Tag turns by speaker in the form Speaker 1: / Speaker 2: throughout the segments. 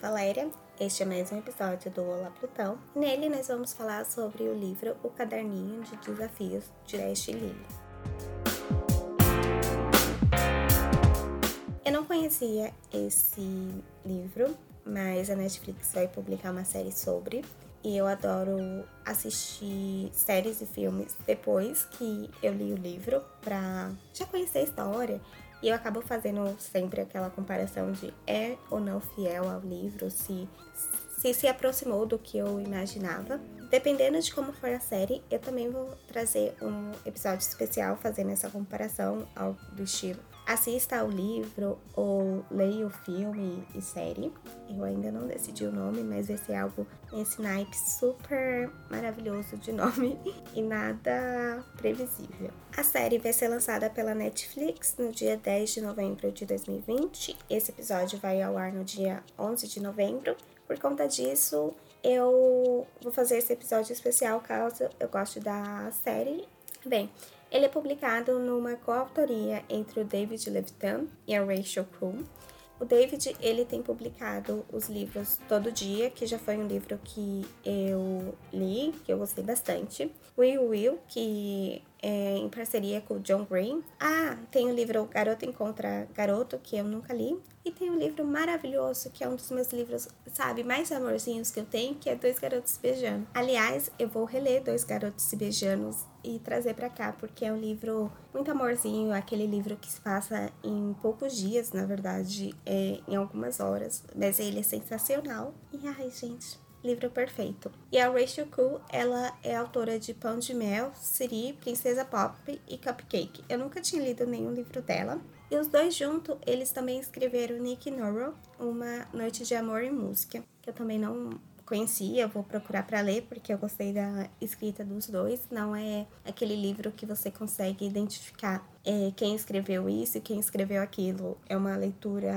Speaker 1: Valéria. Este é mais um episódio do Olá Plutão. Nele nós vamos falar sobre o livro O Caderninho de Desafios de Ashley Lily. Eu não conhecia esse livro, mas a Netflix vai publicar uma série sobre. E eu adoro assistir séries e filmes depois que eu li o livro, pra já conhecer a história e eu acabo fazendo sempre aquela comparação de é ou não fiel ao livro, se se, se aproximou do que eu imaginava. Dependendo de como for a série, eu também vou trazer um episódio especial fazendo essa comparação ao do estilo assista ao livro ou leia o filme e série. Eu ainda não decidi o nome, mas vai ser algo nesse naipe super maravilhoso de nome e nada previsível. A série vai ser lançada pela Netflix no dia 10 de novembro de 2020. Esse episódio vai ao ar no dia 11 de novembro. Por conta disso, eu vou fazer esse episódio especial caso eu goste da série. Bem, ele é publicado numa coautoria entre o David Levitan e a Rachel Croom. O David, ele tem publicado os livros Todo Dia, que já foi um livro que eu li, que eu gostei bastante. Will Will, que é em parceria com o John Green. Ah, tem o livro Garoto Encontra Garoto, que eu nunca li. E tem um livro maravilhoso, que é um dos meus livros, sabe, mais amorzinhos que eu tenho, que é Dois Garotos Se Beijando. Aliás, eu vou reler Dois Garotos Se Beijando e trazer para cá, porque é um livro muito amorzinho, aquele livro que se passa em poucos dias, na verdade, é, em algumas horas, mas ele é sensacional. E ai, gente, livro perfeito. E a Rachel Cool, ela é autora de Pão de Mel, Siri, Princesa Pop e Cupcake. Eu nunca tinha lido nenhum livro dela. E os dois juntos, eles também escreveram Nick Norrell, Uma Noite de Amor e Música, que eu também não conhecia, vou procurar para ler porque eu gostei da escrita dos dois. Não é aquele livro que você consegue identificar é, quem escreveu isso e quem escreveu aquilo. É uma leitura.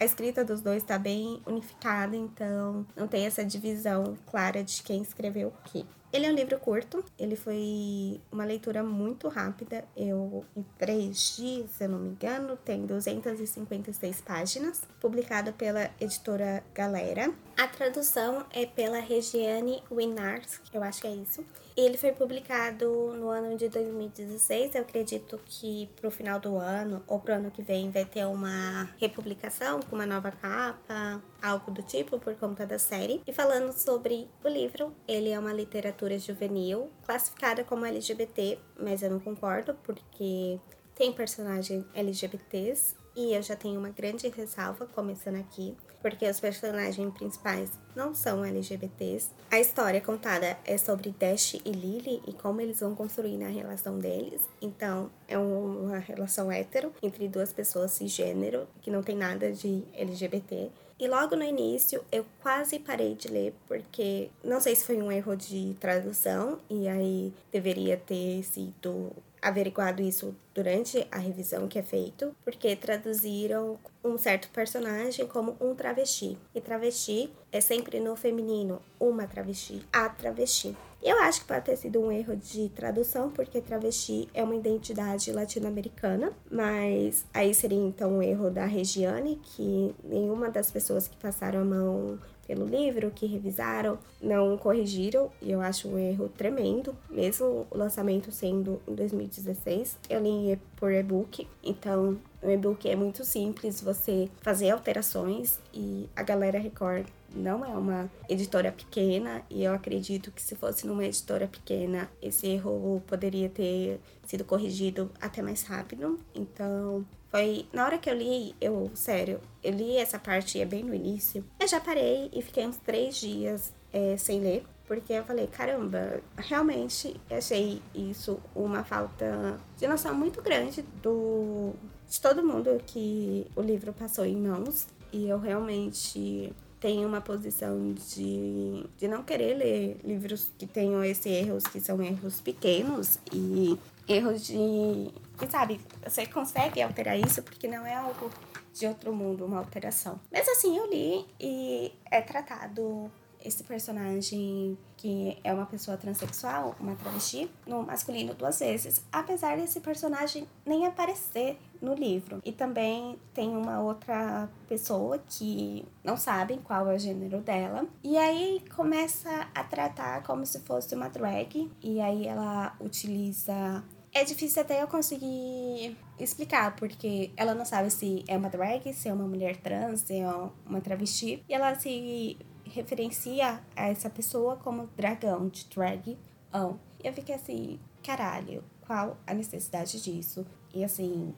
Speaker 1: A escrita dos dois está bem unificada, então não tem essa divisão clara de quem escreveu o quê. Ele é um livro curto, ele foi uma leitura muito rápida. Eu, em três dias, se eu não me engano, tem 256 páginas, publicado pela editora Galera. A tradução é pela Regiane Winars, eu acho que é isso. Ele foi publicado no ano de 2016. Eu acredito que pro final do ano ou pro ano que vem vai ter uma republicação com uma nova capa, algo do tipo, por conta da série. E falando sobre o livro, ele é uma literatura juvenil, classificada como LGBT, mas eu não concordo, porque tem personagens LGBTs e eu já tenho uma grande ressalva, começando aqui porque os personagens principais não são LGBTs. A história contada é sobre Dash e Lily e como eles vão construir a relação deles. Então, é uma relação hétero entre duas pessoas cisgênero, que não tem nada de LGBT. E logo no início eu quase parei de ler porque não sei se foi um erro de tradução e aí deveria ter sido averiguado isso durante a revisão que é feito, porque traduziram um certo personagem como um travesti. E travesti é sempre no feminino, uma travesti, a travesti. Eu acho que pode ter sido um erro de tradução, porque travesti é uma identidade latino-americana, mas aí seria então um erro da Regiane, que nenhuma das pessoas que passaram a mão pelo livro, que revisaram, não corrigiram, e eu acho um erro tremendo, mesmo o lançamento sendo em 2016. Eu li por e-book, então o e-book é muito simples você fazer alterações e a Galera Record não é uma editora pequena e eu acredito que se fosse numa editora pequena, esse erro poderia ter sido corrigido até mais rápido. Então, foi na hora que eu li, eu, sério, eu li essa parte é bem no início. Eu já parei e fiquei uns três dias é, sem ler, porque eu falei, caramba, realmente achei isso uma falta de noção muito grande do de todo mundo que o livro passou em mãos. E eu realmente tenho uma posição de, de não querer ler livros que tenham esses erros, que são erros pequenos e erros de. E sabe, você consegue alterar isso porque não é algo de outro mundo, uma alteração. Mas assim, eu li e é tratado esse personagem que é uma pessoa transexual, uma travesti, no masculino duas vezes. Apesar desse personagem nem aparecer no livro. E também tem uma outra pessoa que não sabem qual é o gênero dela. E aí começa a tratar como se fosse uma drag. E aí ela utiliza é difícil até eu conseguir explicar, porque ela não sabe se é uma drag, se é uma mulher trans, se é uma travesti. E ela se referencia a essa pessoa como dragão, de drag. E eu fiquei assim, caralho, qual a necessidade disso? E assim,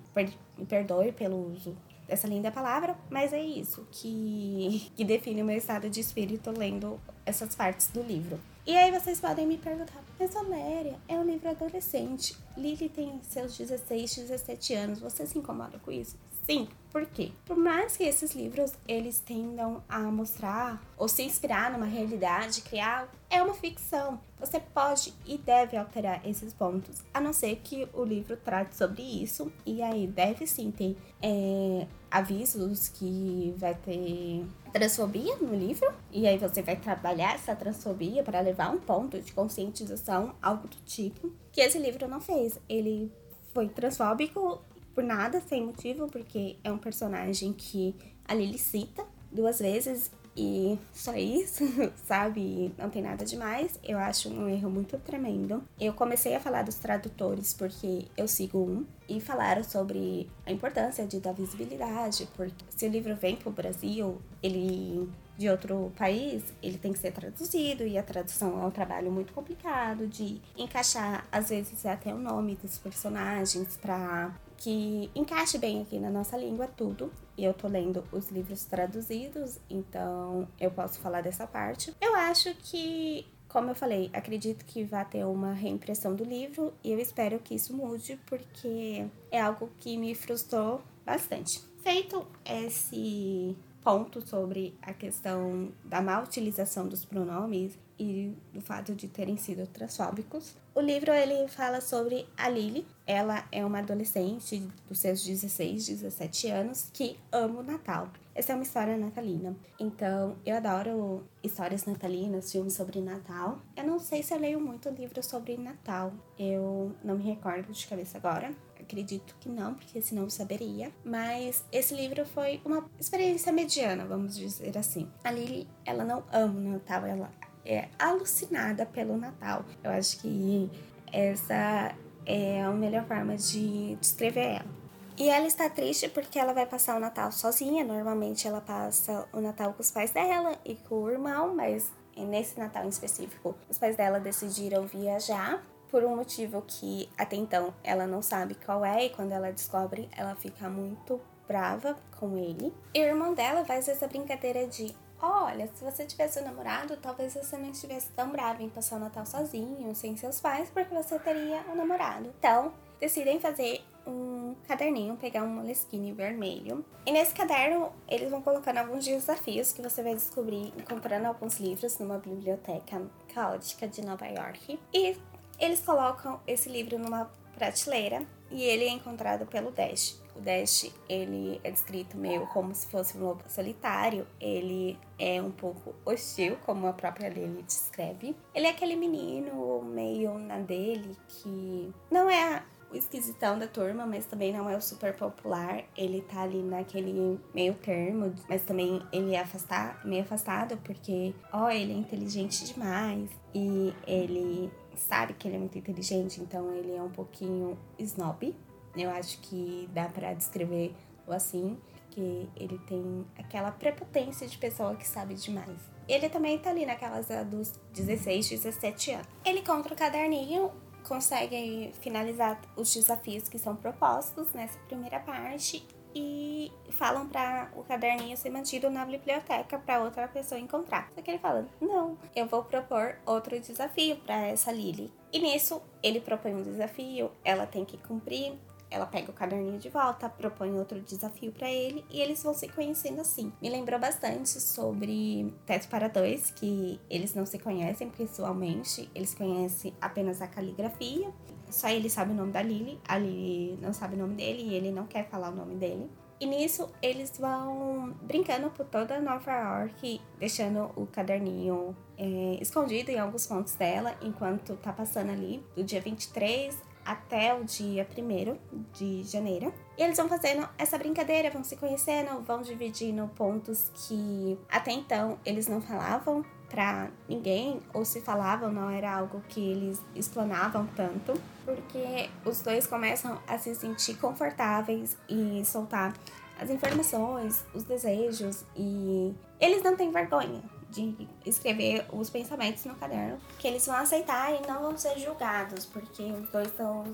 Speaker 1: me perdoe pelo uso dessa linda palavra, mas é isso que, que define o meu estado de espírito lendo essas partes do livro. E aí vocês podem me perguntar, mas Valéria, é um livro adolescente. Lily tem seus 16, 17 anos. Você se incomoda com isso? Sim, por quê? Por mais que esses livros eles tendam a mostrar ou se inspirar numa realidade, criar, é uma ficção. Você pode e deve alterar esses pontos, a não ser que o livro trate sobre isso. E aí deve sim ter é, avisos que vai ter transfobia no livro. E aí você vai trabalhar essa transfobia para levar um ponto de conscientização, algo do tipo. Que esse livro não fez. Ele foi transfóbico por nada, sem motivo, porque é um personagem que a Lily cita duas vezes e só isso, sabe? Não tem nada demais. Eu acho um erro muito tremendo. Eu comecei a falar dos tradutores porque eu sigo um e falaram sobre a importância de dar visibilidade, porque se o livro vem para o Brasil, ele de outro país, ele tem que ser traduzido e a tradução é um trabalho muito complicado de encaixar às vezes até o nome dos personagens para que encaixe bem aqui na nossa língua tudo. E eu tô lendo os livros traduzidos, então eu posso falar dessa parte. Eu acho que, como eu falei, acredito que vai ter uma reimpressão do livro e eu espero que isso mude, porque é algo que me frustrou bastante. Feito esse ponto sobre a questão da má utilização dos pronomes e do fato de terem sido transfóbicos. O livro ele fala sobre a Lily. Ela é uma adolescente dos seus 16, 17 anos que ama o Natal. Essa é uma história natalina. Então, eu adoro histórias natalinas, filmes sobre Natal. Eu não sei se eu leio muito livro sobre Natal. Eu não me recordo de cabeça agora. Acredito que não, porque senão eu saberia. Mas esse livro foi uma experiência mediana, vamos dizer assim. A Lily, ela não ama o Natal, ela é alucinada pelo Natal. Eu acho que essa é a melhor forma de descrever ela. E ela está triste porque ela vai passar o Natal sozinha. Normalmente ela passa o Natal com os pais dela e com o irmão, mas nesse Natal em específico, os pais dela decidiram viajar por um motivo que até então ela não sabe qual é e quando ela descobre, ela fica muito brava com ele. E o irmão dela faz essa brincadeira de Olha, se você tivesse um namorado, talvez você não estivesse tão bravo em passar o Natal sozinho, sem seus pais, porque você teria um namorado. Então, decidem fazer um caderninho, pegar um moleskine vermelho. E nesse caderno, eles vão colocando alguns desafios que você vai descobrir encontrando alguns livros numa biblioteca caótica de Nova York. E eles colocam esse livro numa prateleira e ele é encontrado pelo Dash. O Dash, ele é descrito meio como se fosse um lobo solitário. Ele é um pouco hostil, como a própria Lily descreve. Ele é aquele menino meio na dele que não é o esquisitão da turma, mas também não é o super popular. Ele tá ali naquele meio termo, mas também ele é afastado, meio afastado porque, ó, ele é inteligente demais e ele sabe que ele é muito inteligente, então ele é um pouquinho snob, eu acho que dá para descrever o assim, que ele tem aquela prepotência de pessoa que sabe demais. Ele também tá ali naquelas dos 16, 17 anos. Ele compra o caderninho, consegue finalizar os desafios que são propostos nessa primeira parte e falam para o caderninho ser mantido na biblioteca para outra pessoa encontrar. Só que ele fala: "Não, eu vou propor outro desafio para essa Lily". E nisso ele propõe um desafio, ela tem que cumprir ela pega o caderninho de volta, propõe outro desafio para ele e eles vão se conhecendo assim. Me lembrou bastante sobre Teto para Dois, que eles não se conhecem pessoalmente, eles conhecem apenas a caligrafia. Só ele sabe o nome da Lily, a Lily não sabe o nome dele e ele não quer falar o nome dele. E nisso eles vão brincando por toda Nova York, deixando o caderninho é, escondido em alguns pontos dela, enquanto tá passando ali do dia 23 até o dia 1 de janeiro. E eles vão fazendo essa brincadeira, vão se conhecendo, vão dividindo pontos que até então eles não falavam para ninguém, ou se falavam, não era algo que eles explanavam tanto, porque os dois começam a se sentir confortáveis e soltar as informações, os desejos e eles não têm vergonha de escrever os pensamentos no caderno, que eles vão aceitar e não vão ser julgados, porque os dois estão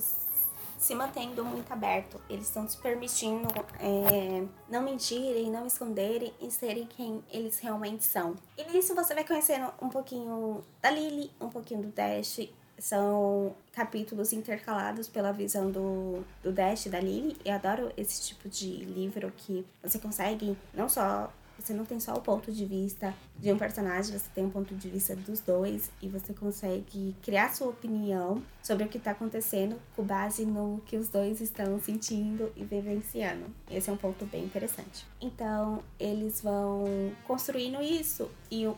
Speaker 1: se mantendo muito aberto, eles estão se permitindo é, não mentirem, não esconderem e serem quem eles realmente são. E nisso você vai conhecendo um pouquinho da Lily, um pouquinho do Dash são capítulos intercalados pela visão do, do Dash da Lily. Eu adoro esse tipo de livro que você consegue não só. Você não tem só o ponto de vista de um personagem, você tem um ponto de vista dos dois e você consegue criar sua opinião sobre o que está acontecendo com base no que os dois estão sentindo e vivenciando. Esse é um ponto bem interessante. Então, eles vão construindo isso e um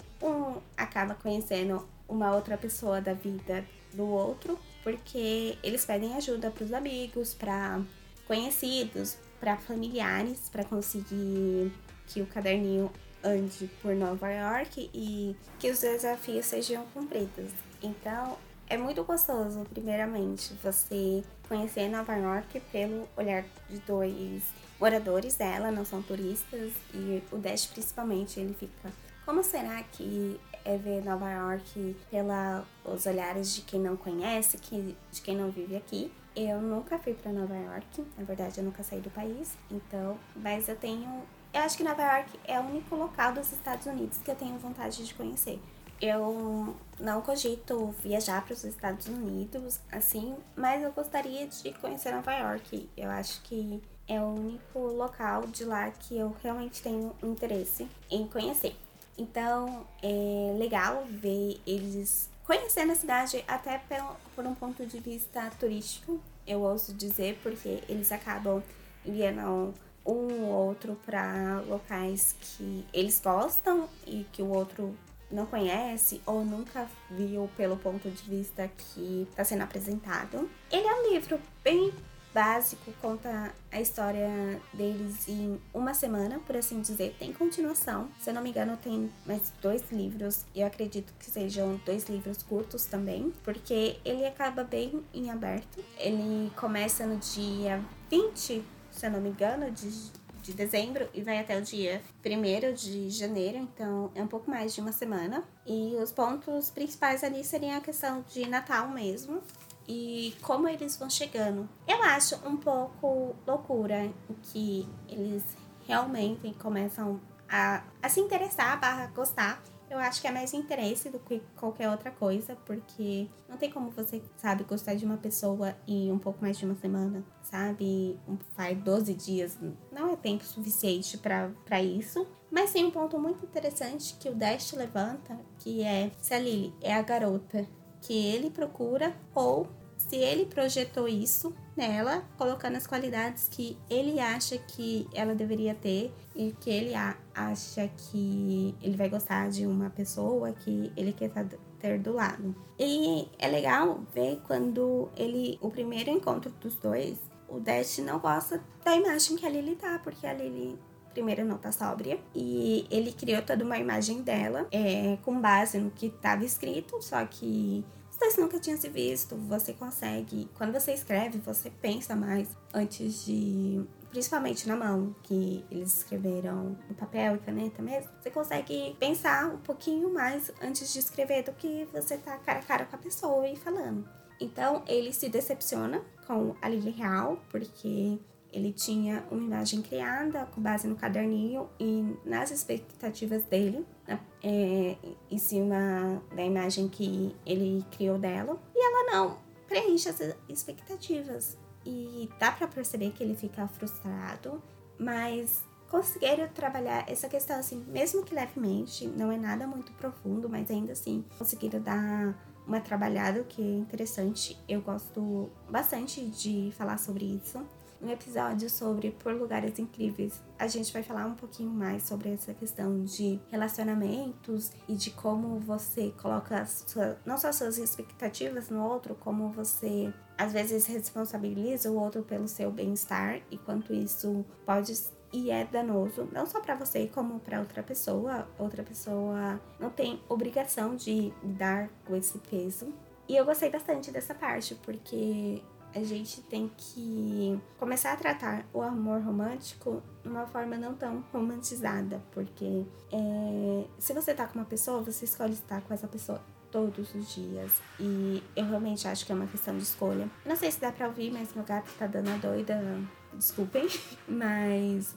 Speaker 1: acaba conhecendo uma outra pessoa da vida do outro, porque eles pedem ajuda para os amigos, para conhecidos, para familiares, para conseguir que o caderninho ande por Nova York e que os desafios sejam cumpridos. Então, é muito gostoso, primeiramente, você conhecer Nova York pelo olhar de dois moradores dela, não são turistas, e o Dash principalmente, ele fica. Como será que é ver Nova York pelos olhares de quem não conhece, que, de quem não vive aqui. Eu nunca fui para Nova York, na verdade eu nunca saí do país, então, mas eu tenho, eu acho que Nova York é o único local dos Estados Unidos que eu tenho vontade de conhecer. Eu não cogito viajar para os Estados Unidos, assim, mas eu gostaria de conhecer Nova York. Eu acho que é o único local de lá que eu realmente tenho interesse em conhecer. Então é legal ver eles conhecendo a cidade até por um ponto de vista turístico, eu ouso dizer, porque eles acabam enviando um ou outro para locais que eles gostam e que o outro não conhece ou nunca viu pelo ponto de vista que está sendo apresentado. Ele é um livro bem básico, conta a história deles em uma semana, por assim dizer. Tem continuação. Se eu não me engano, tem mais dois livros. Eu acredito que sejam dois livros curtos também, porque ele acaba bem em aberto. Ele começa no dia 20, se eu não me engano, de de dezembro e vai até o dia 1 de janeiro, então é um pouco mais de uma semana. E os pontos principais ali seriam a questão de Natal mesmo, e como eles vão chegando. Eu acho um pouco loucura que eles realmente começam a, a se interessar, barra gostar. Eu acho que é mais interesse do que qualquer outra coisa, porque não tem como você, sabe, gostar de uma pessoa em um pouco mais de uma semana, sabe? Faz 12 dias, não é tempo suficiente para isso. Mas tem um ponto muito interessante que o Dash levanta, que é se a Lily é a garota que ele procura ou se ele projetou isso nela, colocando as qualidades que ele acha que ela deveria ter e que ele acha que ele vai gostar de uma pessoa que ele quer ter do lado. E é legal ver quando ele, o primeiro encontro dos dois, o Dash não gosta da imagem que a Lily tá, porque a Lily primeiro não tá sóbria. E ele criou toda uma imagem dela é, com base no que estava escrito, só que se você nunca tinha se visto, você consegue. Quando você escreve, você pensa mais antes de. Principalmente na mão, que eles escreveram no papel e caneta mesmo. Você consegue pensar um pouquinho mais antes de escrever do que você tá cara a cara com a pessoa e falando. Então ele se decepciona com a Lily Real, porque ele tinha uma imagem criada com base no caderninho e nas expectativas dele, né, é, em cima da imagem que ele criou dela. E ela não preenche as expectativas. E dá para perceber que ele fica frustrado, mas conseguiram trabalhar essa questão assim, mesmo que levemente, não é nada muito profundo, mas ainda assim conseguiram dar uma trabalhada que é interessante. Eu gosto bastante de falar sobre isso no episódio sobre Por Lugares Incríveis, a gente vai falar um pouquinho mais sobre essa questão de relacionamentos e de como você coloca sua, não só suas expectativas no outro, como você às vezes responsabiliza o outro pelo seu bem-estar e quanto isso pode e é danoso não só para você como para outra pessoa. Outra pessoa não tem obrigação de lidar com esse peso. E eu gostei bastante dessa parte porque a gente tem que começar a tratar o amor romântico de uma forma não tão romantizada, porque é, se você tá com uma pessoa, você escolhe estar com essa pessoa todos os dias. E eu realmente acho que é uma questão de escolha. Não sei se dá pra ouvir, mas meu gato tá dando a doida. Desculpem. Mas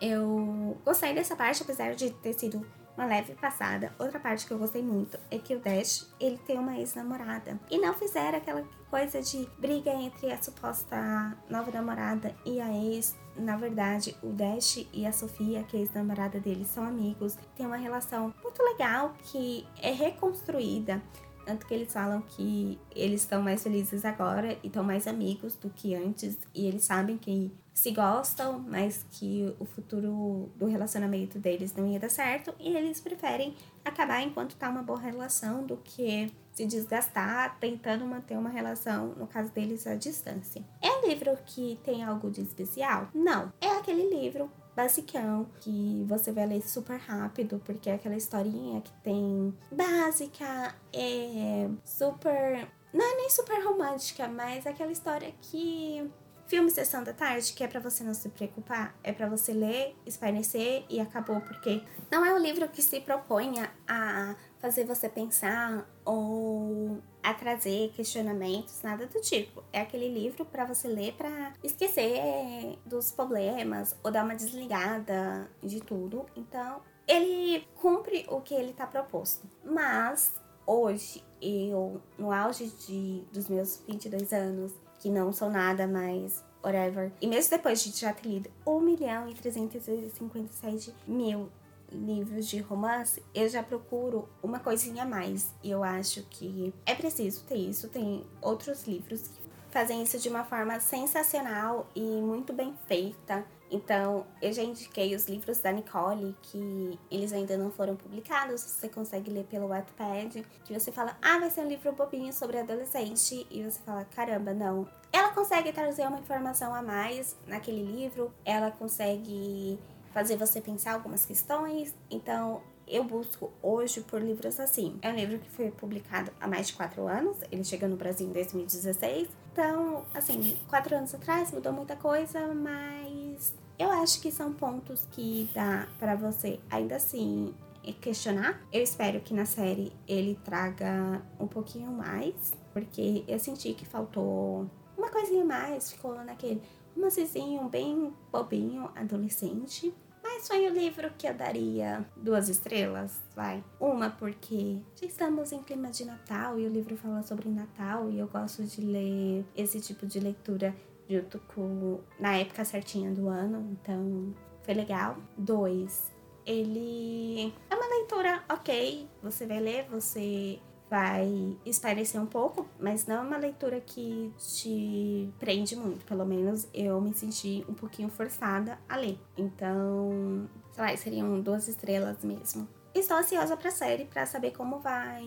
Speaker 1: eu gostei dessa parte, apesar de ter sido uma leve passada. Outra parte que eu gostei muito é que o Dash, ele tem uma ex-namorada. E não fizeram aquela coisa de briga entre a suposta nova namorada e a ex. Na verdade, o Dash e a Sofia, que é ex-namorada dele, são amigos. Tem uma relação muito legal que é reconstruída. Tanto que eles falam que eles estão mais felizes agora e estão mais amigos do que antes. E eles sabem que se gostam, mas que o futuro do relacionamento deles não ia dar certo. E eles preferem acabar enquanto tá uma boa relação do que se desgastar tentando manter uma relação, no caso deles, à distância. É um livro que tem algo de especial? Não. É aquele livro basicão que você vai ler super rápido, porque é aquela historinha que tem básica, é super. Não é nem super romântica, mas é aquela história que Filme Sessão da Tarde, que é para você não se preocupar, é para você ler, espairecer e acabou, porque não é um livro que se proponha a fazer você pensar ou a trazer questionamentos, nada do tipo. É aquele livro para você ler para esquecer dos problemas ou dar uma desligada de tudo. Então, ele cumpre o que ele tá proposto. Mas hoje eu no auge de dos meus 22 anos que não são nada, mas whatever. E mesmo depois de já ter lido 1 milhão e 357 mil livros de romance, eu já procuro uma coisinha a mais. E eu acho que é preciso ter isso. Tem outros livros que fazem isso de uma forma sensacional e muito bem feita. Então, eu já indiquei os livros da Nicole, que eles ainda não foram publicados, você consegue ler pelo Wattpad, que você fala, ah, vai ser um livro bobinho sobre adolescente, e você fala, caramba, não. Ela consegue trazer uma informação a mais naquele livro, ela consegue fazer você pensar algumas questões, então eu busco hoje por livros assim. É um livro que foi publicado há mais de quatro anos, ele chegou no Brasil em 2016. Então, assim, quatro anos atrás mudou muita coisa, mas eu acho que são pontos que dá para você ainda assim questionar. Eu espero que na série ele traga um pouquinho mais, porque eu senti que faltou uma coisinha mais, ficou naquele romancezinho bem bobinho, adolescente. Mas foi o livro que eu daria duas estrelas, vai. Uma porque já estamos em clima de Natal e o livro fala sobre Natal e eu gosto de ler esse tipo de leitura junto com na época certinha do ano, então foi legal. Dois, ele é uma leitura ok, você vai ler, você vai espairecer um pouco, mas não é uma leitura que te prende muito. Pelo menos eu me senti um pouquinho forçada a ler. Então, sei lá, seriam duas estrelas mesmo. Estou ansiosa para a série para saber como vai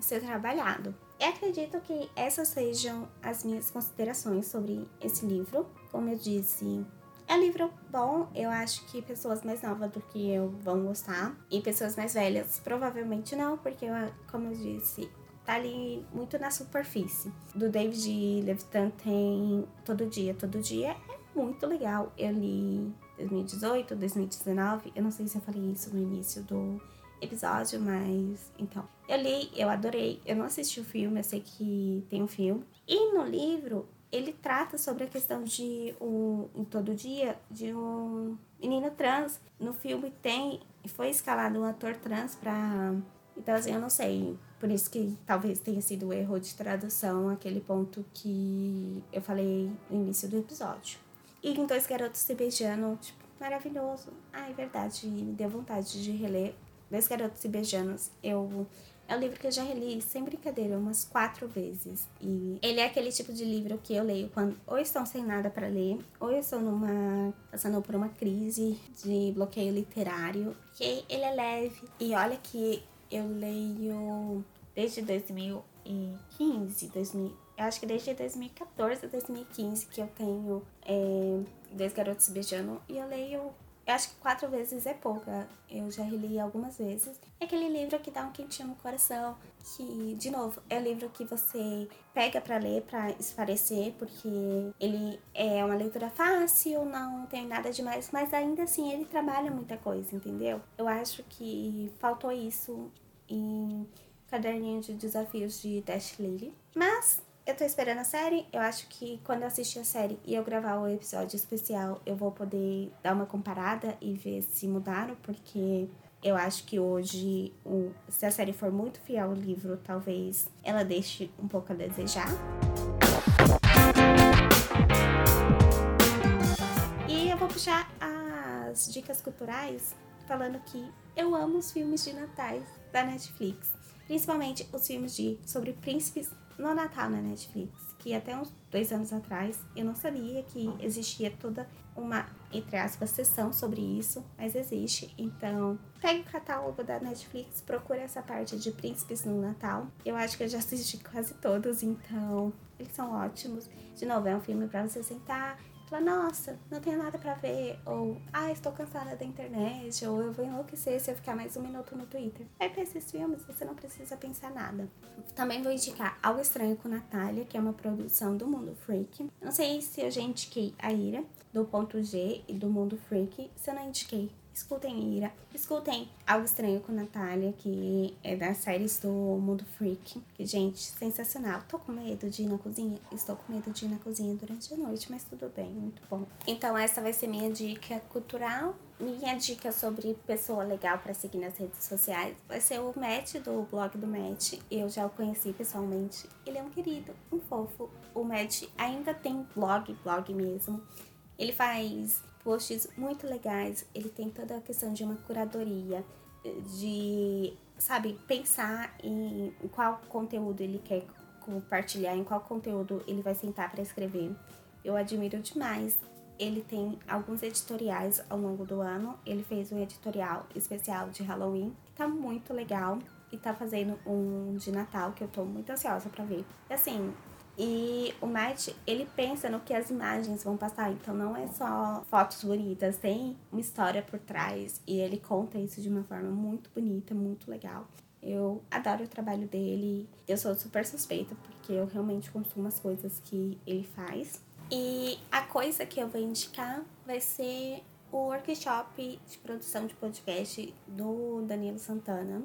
Speaker 1: ser trabalhado. Eu acredito que essas sejam as minhas considerações sobre esse livro. Como eu disse, é livro bom, eu acho que pessoas mais novas do que eu vão gostar. E pessoas mais velhas provavelmente não, porque, como eu disse, tá ali muito na superfície. Do David Levitan tem Todo Dia, Todo Dia é muito legal. Eu li 2018, 2019, eu não sei se eu falei isso no início do episódio, mas então, eu li, eu adorei. Eu não assisti o filme, eu sei que tem um filme. E no livro, ele trata sobre a questão de um em todo dia de um menino trans. No filme tem foi escalado um ator trans para então assim, eu não sei, por isso que talvez tenha sido o erro de tradução aquele ponto que eu falei no início do episódio. E em dois garotos se beijando, tipo, maravilhoso. Ah, é verdade, me deu vontade de reler Dois Garotos se Beijando. Eu é um livro que eu já reli, sem brincadeira, umas quatro vezes. E ele é aquele tipo de livro que eu leio quando ou estou sem nada para ler, ou eu estou numa passando por uma crise de bloqueio literário, que ele é leve. E olha que eu leio desde 2015, 2000, Eu acho que desde 2014, 2015 que eu tenho é, Dois Garotos Beijando e eu leio eu acho que quatro vezes é pouca. Eu já reli algumas vezes. É aquele livro que dá um quentinho no coração. Que, de novo, é um livro que você pega para ler, para esparecer, porque ele é uma leitura fácil, não tem nada demais, mas ainda assim ele trabalha muita coisa, entendeu? Eu acho que faltou isso em Caderninho de Desafios de Dash Lily. Mas eu tô esperando a série. Eu acho que quando eu assistir a série e eu gravar o episódio especial, eu vou poder dar uma comparada e ver se mudaram, porque eu acho que hoje, se a série for muito fiel ao livro, talvez ela deixe um pouco a desejar. E eu vou puxar as dicas culturais falando que eu amo os filmes de natais da Netflix. Principalmente os filmes de sobre príncipes no Natal na Netflix, que até uns dois anos atrás eu não sabia que existia toda uma, entre aspas, sessão sobre isso, mas existe. Então, pegue o catálogo da Netflix, procure essa parte de Príncipes no Natal. Eu acho que eu já assisti quase todos, então eles são ótimos. De novo, é um filme para você sentar Fala, nossa, não tenho nada para ver. Ou, ah, estou cansada da internet. Ou eu vou enlouquecer se eu ficar mais um minuto no Twitter. Aí pra esses filmes você não precisa pensar nada. Também vou indicar Algo Estranho com Natália, que é uma produção do Mundo Freak. Não sei se eu já indiquei a Ira, do Ponto G e do Mundo Freak. Se eu não indiquei, Escutem Ira. Escutem Algo Estranho com Natália, que é das séries do Mundo Freak. Que, gente, sensacional. Tô com medo de ir na cozinha? Estou com medo de ir na cozinha durante a noite, mas tudo bem, muito bom. Então, essa vai ser minha dica cultural. Minha dica sobre pessoa legal para seguir nas redes sociais vai ser o Matt, do blog do Matt. Eu já o conheci pessoalmente. Ele é um querido, um fofo. O Matt ainda tem blog, blog mesmo. Ele faz posts muito legais. Ele tem toda a questão de uma curadoria, de, sabe, pensar em, qual conteúdo ele quer compartilhar, em qual conteúdo ele vai sentar para escrever. Eu admiro demais. Ele tem alguns editoriais ao longo do ano. Ele fez um editorial especial de Halloween, que tá muito legal. E tá fazendo um de Natal, que eu tô muito ansiosa para ver. E assim, e o Matt, ele pensa no que as imagens vão passar, então não é só fotos bonitas, tem uma história por trás e ele conta isso de uma forma muito bonita, muito legal. Eu adoro o trabalho dele, eu sou super suspeita porque eu realmente consumo as coisas que ele faz. E a coisa que eu vou indicar vai ser o workshop de produção de podcast do Danilo Santana,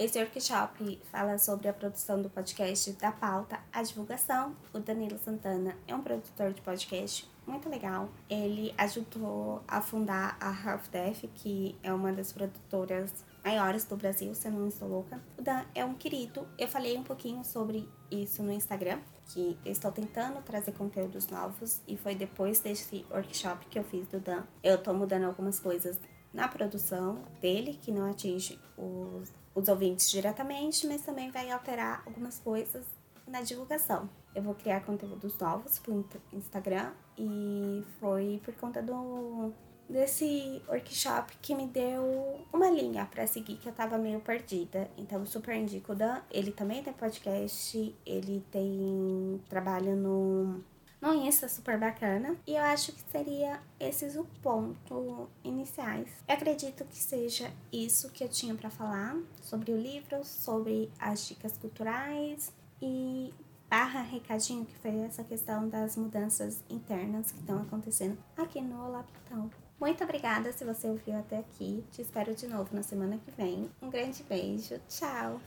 Speaker 1: esse workshop fala sobre a produção do podcast da pauta A Divulgação. O Danilo Santana é um produtor de podcast muito legal. Ele ajudou a fundar a Half Death, que é uma das produtoras maiores do Brasil, se eu não estou louca. O Dan é um querido. Eu falei um pouquinho sobre isso no Instagram, que estou tentando trazer conteúdos novos e foi depois desse workshop que eu fiz do Dan. Eu estou mudando algumas coisas na produção dele, que não atinge os os ouvintes diretamente, mas também vai alterar algumas coisas na divulgação. Eu vou criar conteúdos novos pro Instagram e foi por conta do desse workshop que me deu uma linha para seguir que eu tava meio perdida. Então, super indico o Dan. Ele também tem podcast, ele tem trabalho no no Insta super bacana. E eu acho que seria esses o ponto iniciais. Eu acredito que seja isso que eu tinha para falar sobre o livro, sobre as dicas culturais e barra recadinho, que foi essa questão das mudanças internas que estão acontecendo aqui no Olá Plutão. Muito obrigada se você ouviu até aqui. Te espero de novo na semana que vem. Um grande beijo. Tchau!